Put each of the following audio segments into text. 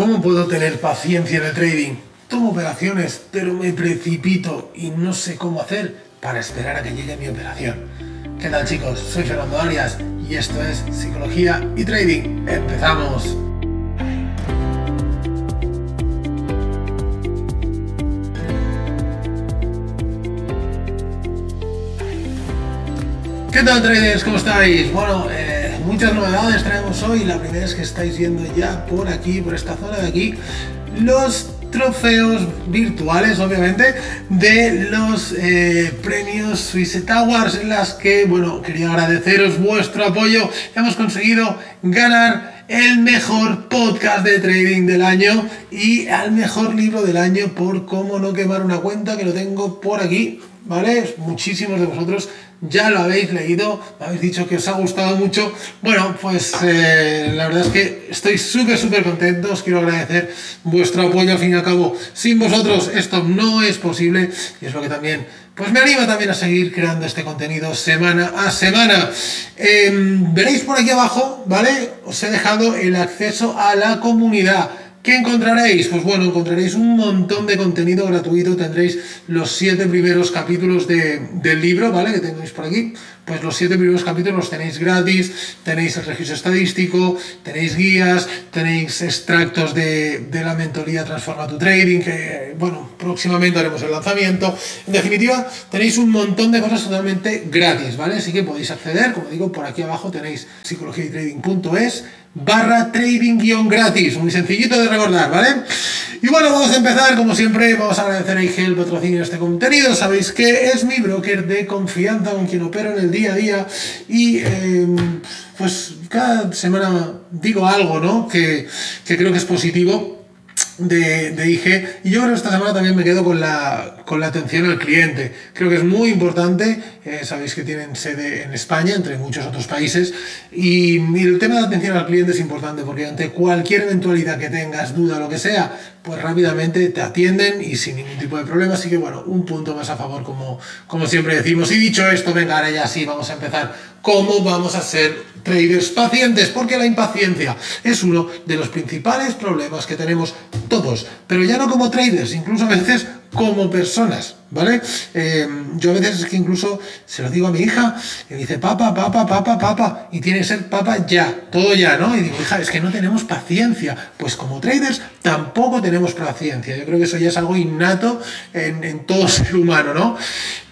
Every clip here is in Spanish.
¿Cómo puedo tener paciencia en el trading? Tomo operaciones, pero me precipito y no sé cómo hacer para esperar a que llegue mi operación. ¿Qué tal chicos? Soy Fernando Arias y esto es Psicología y Trading. ¡Empezamos! ¿Qué tal traders? ¿Cómo estáis? Bueno, eh, muchas novedades traemos hoy. La primera es que estáis viendo ya por aquí, por esta zona de aquí, los trofeos virtuales, obviamente, de los eh, premios Swiss Towers, en las que, bueno, quería agradeceros vuestro apoyo. Hemos conseguido ganar el mejor podcast de trading del año y al mejor libro del año por cómo no quemar una cuenta, que lo tengo por aquí, ¿vale? Muchísimos de vosotros ya lo habéis leído, habéis dicho que os ha gustado mucho. Bueno, pues eh, la verdad es que estoy súper, súper contento. Os quiero agradecer vuestro apoyo. Al fin y al cabo, sin vosotros esto no es posible y es lo que también pues me anima también a seguir creando este contenido semana a semana. Em, veréis por aquí abajo, ¿vale? Os he dejado el acceso a la comunidad. ¿Qué encontraréis? Pues bueno, encontraréis un montón de contenido gratuito, tendréis los siete primeros capítulos del libro, ¿vale? Que tenéis por aquí. Pues los siete primeros capítulos los tenéis gratis, tenéis el registro estadístico, tenéis guías, tenéis extractos de, de la mentoría Transforma tu Trading, que bueno, próximamente haremos el lanzamiento. En definitiva, tenéis un montón de cosas totalmente gratis, ¿vale? Así que podéis acceder, como digo, por aquí abajo tenéis psicologiaytrading.es barra trading guion gratis, muy sencillito de recordar, ¿vale? Y bueno, vamos a empezar, como siempre, vamos a agradecer a IG el patrocinio de este contenido, sabéis que es mi broker de confianza con quien opero en el día a día y em, pues cada semana digo algo, ¿no? Que, que creo que es positivo de, de, IG. Y yo creo que esta semana también me quedo con la, con la atención al cliente. Creo que es muy importante. Eh, sabéis que tienen sede en España, entre muchos otros países. Y, el tema de atención al cliente es importante porque ante cualquier eventualidad que tengas, duda, lo que sea, pues rápidamente te atienden y sin ningún tipo de problema. Así que bueno, un punto más a favor, como, como siempre decimos. Y dicho esto, venga, ahora ya sí, vamos a empezar. ¿Cómo vamos a ser traders pacientes? Porque la impaciencia es uno de los principales problemas que tenemos todos, pero ya no como traders, incluso a veces como personas, ¿vale? Eh, yo a veces es que incluso se lo digo a mi hija, y dice, papa, papa, papa, papa, y tiene que ser papa ya, todo ya, ¿no? Y digo, hija, es que no tenemos paciencia. Pues como traders tampoco tenemos paciencia. Yo creo que eso ya es algo innato en, en todo ser humano, ¿no?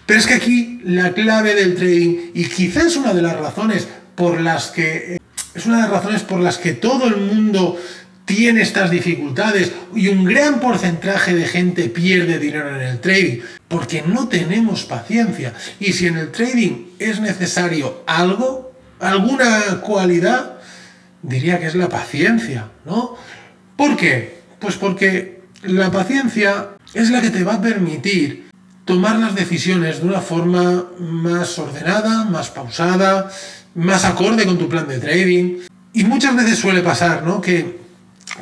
Pero es que aquí la clave del trading, y quizás una de las razones por las que es una de las razones por las que todo el mundo tiene estas dificultades y un gran porcentaje de gente pierde dinero en el trading porque no tenemos paciencia. Y si en el trading es necesario algo, alguna cualidad, diría que es la paciencia, ¿no? ¿Por qué? Pues porque la paciencia es la que te va a permitir tomar las decisiones de una forma más ordenada, más pausada, más acorde con tu plan de trading. Y muchas veces suele pasar, ¿no? Que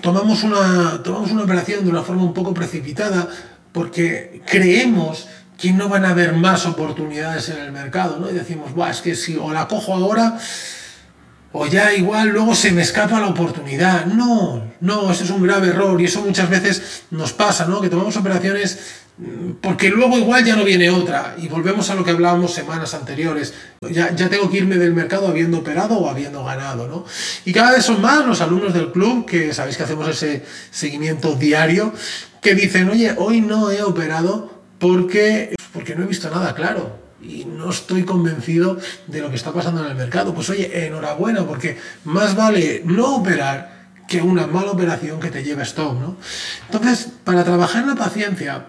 tomamos una, tomamos una operación de una forma un poco precipitada porque creemos que no van a haber más oportunidades en el mercado, ¿no? Y decimos, Buah, es que si o la cojo ahora o ya igual luego se me escapa la oportunidad. No, no, eso es un grave error y eso muchas veces nos pasa, ¿no? Que tomamos operaciones porque luego igual ya no viene otra y volvemos a lo que hablábamos semanas anteriores. Ya, ya tengo que irme del mercado habiendo operado o habiendo ganado, ¿no? Y cada vez son más los alumnos del club, que sabéis que hacemos ese seguimiento diario, que dicen, oye, hoy no he operado porque, porque no he visto nada claro y no estoy convencido de lo que está pasando en el mercado. Pues oye, enhorabuena, porque más vale no operar que una mala operación que te lleve stop, ¿no? Entonces, para trabajar la paciencia,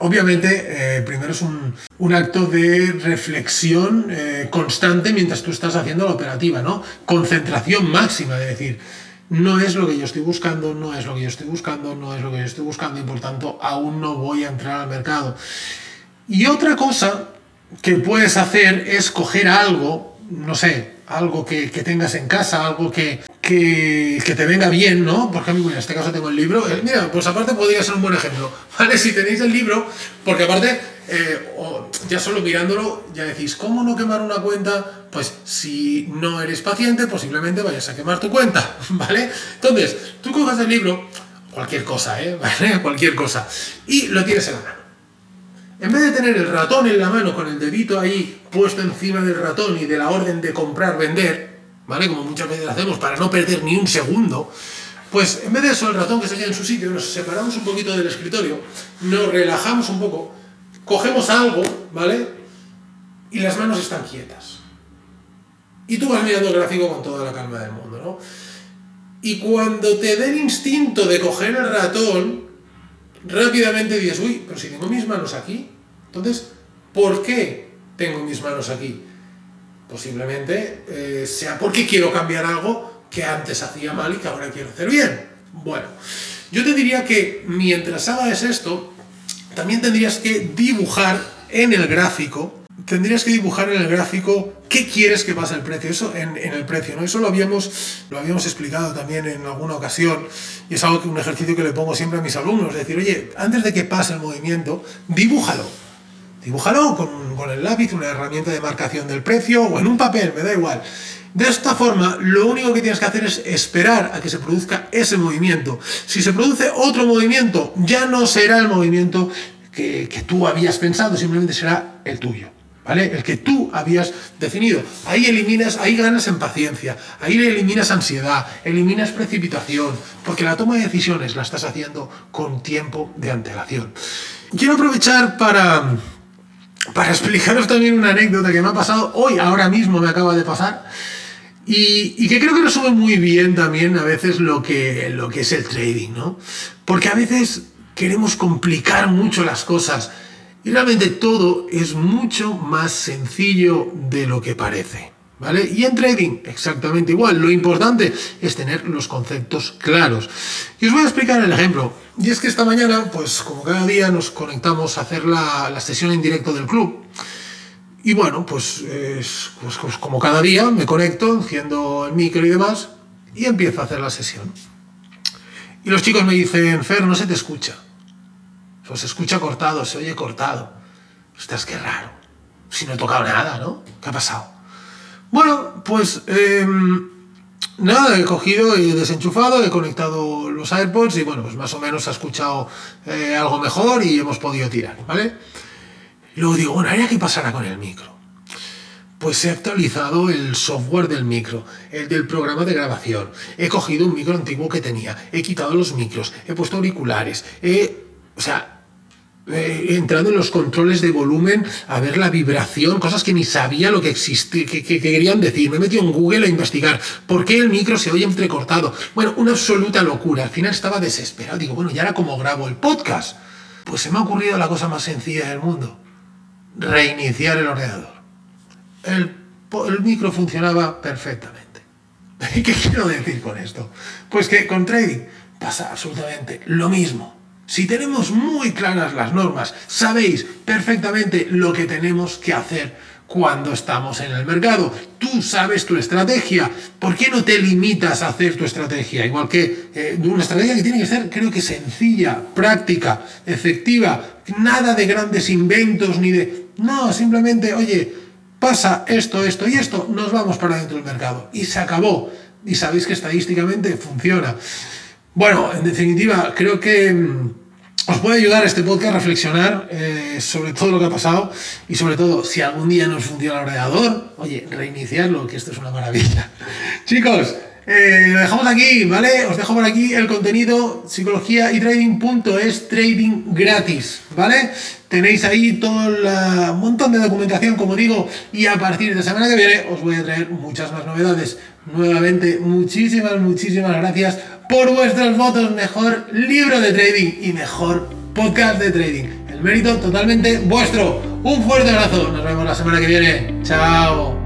Obviamente, eh, primero es un, acto de reflexión eh, constante mientras tú estás haciendo la operativa, ¿no? Concentración máxima, de decir, no es lo que yo estoy buscando, no es lo que yo estoy buscando, no es lo que yo estoy buscando y por tanto aún no voy a entrar al mercado. Y otra cosa que puedes hacer es coger algo, no sé, algo que, tengas en casa, algo que, que, te venga bien, ¿no? Por ejemplo, en este caso tengo el libro. Eh, mira, pues aparte podría ser un buen ejemplo, ¿vale? Si tenéis el libro, porque aparte, eh, ya solo mirándolo, ya decís, ¿cómo no quemar una cuenta? Pues si no eres paciente, posiblemente vayas a quemar tu cuenta, ¿vale? Entonces, tú coges el libro, cualquier cosa, ¿eh? cualquier cosa. Y lo tienes en la mano. En vez de tener el ratón en la mano con el dedito ahí puesto encima del ratón y de la orden de comprar, vender, ¿vale? Como muchas veces hacemos para no perder ni un segundo, pues en vez de eso el ratón que se queda en su sitio, nos separamos un poquito del escritorio, nos relajamos un poco, cogemos algo, ¿vale? Y las manos están quietas. Y tú vas mirando el gráfico con toda la calma del mundo, ¿no? Y cuando te dé el instinto de coger el ratón, rápidamente dices, uy, pero si tengo mis manos aquí, entonces, ¿por qué tengo mis manos aquí? Posiblemente eh, sea porque quiero cambiar algo que antes hacía mal y que ahora quiero hacer bien. Bueno, yo te diría que mientras hagas esto, también tendrías que dibujar en el gráfico tendrías que dibujar en el gráfico qué quieres que pase el precio, eso en, el precio, ¿no? Eso lo habíamos, lo habíamos explicado también en alguna ocasión y es algo que un ejercicio que le pongo siempre a mis alumnos, es decir, oye, antes de que pase el movimiento, dibújalo. Dibújalo con, con el lápiz, una herramienta de marcación del precio o en un papel, me da igual. De esta forma, lo único que tienes que hacer es esperar a que se produzca ese movimiento. Si se produce otro movimiento, ya no será el movimiento que, que tú habías pensado, simplemente será el tuyo. ¿Vale? El que tú habías definido. Ahí eliminas, ahí ganas en paciencia, ahí eliminas ansiedad, eliminas precipitación, porque la toma de decisiones la estás haciendo con tiempo de antelación. Quiero aprovechar para, para explicaros también una anécdota que me ha pasado hoy, ahora mismo me acaba de pasar. Y, y, que creo que resume muy bien también a veces lo que, lo que es el trading, ¿no? Porque a veces queremos complicar mucho las cosas y realmente todo es mucho más sencillo de lo que parece. ¿Vale? Y en trading, exactamente igual. Lo importante es tener los conceptos claros. Y os voy a explicar el ejemplo. Y es que esta mañana, pues como cada día nos conectamos a hacer la, sesión en directo del club. Y bueno, pues, pues, pues, como cada día me conecto, enciendo el micro y demás, y empiezo a hacer la sesión. Y los chicos me dicen, Fer, no se te escucha. Pues se escucha cortado, se oye cortado. Ostras, qué raro. Si no he tocado nada, ¿no? ¿Qué ha pasado? Bueno, pues em, nada, he cogido y he desenchufado, he conectado los AirPods y bueno, pues más o menos ha escuchado eh, algo mejor y hemos podido tirar, ¿vale? luego digo, bueno, ¿qué pasará con el micro? Pues he actualizado el software del micro, el del programa de grabación. He cogido un micro antiguo que tenía, he quitado los micros, he puesto auriculares, he... O sea, he entrado en los controles de volumen a ver la vibración, cosas que ni sabía lo que existía, que, querían decir. Me he metido en Google a investigar por qué el micro se oye entrecortado. Bueno, una absoluta locura. Al final estaba desesperado. Digo, bueno, ¿y ahora cómo grabo el podcast? Pues se me ha ocurrido la cosa más sencilla del mundo. Reiniciar el ordenador. El, el micro funcionaba perfectamente. ¿Y qué quiero decir con esto? Pues que con trading pasa absolutamente lo mismo si tenemos muy claras las normas, sabéis perfectamente lo que tenemos que hacer cuando estamos en el mercado. Tú sabes tu estrategia. ¿Por qué no te limitas a hacer tu estrategia? Igual que eh, una estrategia que tiene que ser, creo que sencilla, práctica, efectiva. Nada de grandes inventos ni de... No, simplemente, oye, pasa esto, esto y esto, nos vamos para dentro del mercado. Y se acabó. Y sabéis que estadísticamente funciona. Bueno, en definitiva, creo que mm, os puede ayudar este podcast a reflexionar eh, sobre todo lo que ha pasado y sobre todo, si algún día no os funciona el ordenador, oye, reiniciarlo, que esto es una maravilla. Chicos, eh, lo dejamos aquí, ¿vale? Os dejo por aquí el contenido psicología y trading.es trading gratis, ¿vale? Tenéis ahí todo un montón de documentación, como digo, y a partir de semana que viene os voy a traer muchas más novedades. Nuevamente, muchísimas, muchísimas gracias por vuestros votos. Mejor libro de trading y mejor podcast de trading. El mérito totalmente vuestro. Un fuerte abrazo. Nos vemos la semana que viene. Chao.